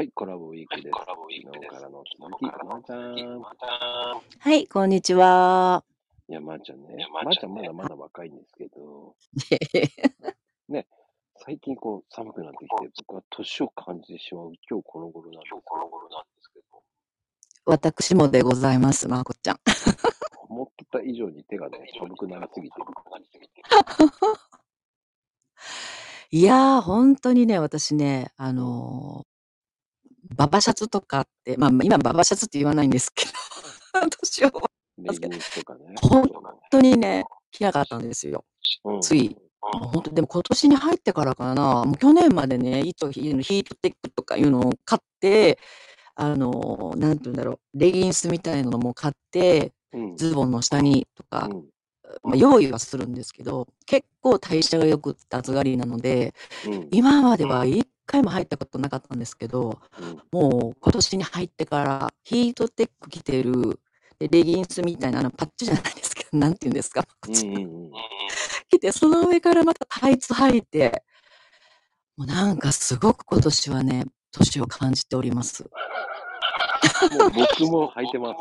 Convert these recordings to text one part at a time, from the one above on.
はい、コラボウィークです。昨日からの続き、まーちゃん。はい、こんにちは。いや、まーちゃんね。まーちゃんまだまだ若いんですけど、ね、最近こう寒くなってきて、僕は年を感じてしまう今日この頃なんですけど、私もでございます、まこちゃん。思ってた以上に手がね、寒くなりすぎてる。いやー、ほんとにね、私ね、あの、ババシャツとかって、ま、今ババシャツって言わないんですけど、年をレギンスとかね。ほんとにね、着なかったんですよ。うん。つい。もうほんと、でも今年に入ってからかな、もう去年までね、糸ヒヒートテックとかいうのを買って、あの、なんて言うんだろう、レギンスみたいなのも買って、うん。ズボンの下にとか、うん。ま、用意はするんですけど、結構代謝が良くって暑がりなので、うん。今までは1回も入ったことなかったんですけど、うん。もう今年に入ってからヒートテック着てる、で、レギンスみたいなあのパッチじゃないですけど、なんて言うんですか、まこちゃん。うんうんうん。着て、その上からまたタイツ履いて、もうなんかすごく今年はね、年を感じております。もう僕も履いてます。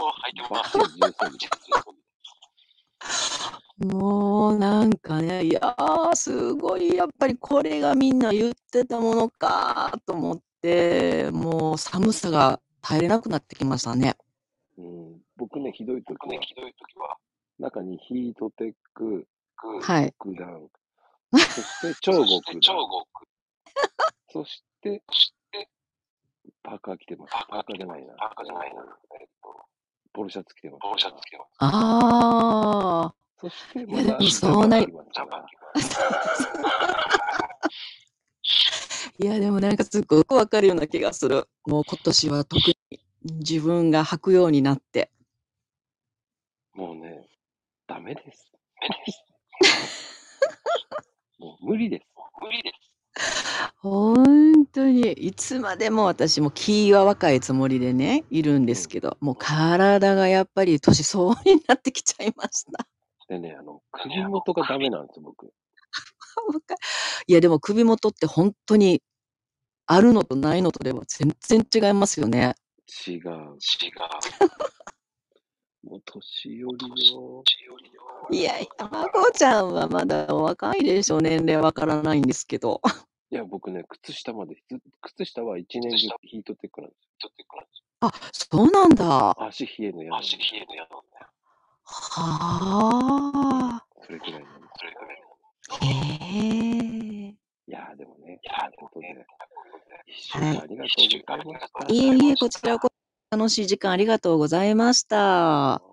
もうなんかね、いや、すごいやっぱりこれがみんな言ってたものかと思って、もう寒さが耐えれなくなってきましたね。うん。僕ね、ひどい時は、中にヒートテック、はい。極暖、そして超極暖、そして、パーカー着てます。パーカーじゃないな。ポロシャツ着てます。ああ。そして、いやでもそうなり いや、でもなんかすっごくわかるような気がする。もう今年は特に自分が履くようになって。もうね、ダメです。もう無理です。ほんとに、いつまでも私も気は若いつもりでね、いるんですけど、もう体がやっぱり年相応になってきちゃいました。でね、あの、首元がダメなんですよ、僕。いや、でも首元ってほんとに、あるのとないのとでは全然違いますよね。違う。もう年寄りよ。いやいや、まこちゃんはまだお若いでしょ、年齢わからないんですけど。いや、僕ね、靴下まで、ず靴下は一年中ヒートテックなんですよ。あ、そうなんだ。足冷えの嫌なんで。はあ。それくらいなんです。へえ。いやー、でもね、ということで、一週間ありがとうございました。いえいえ、こちらこそ楽しい時間ありがとうございました。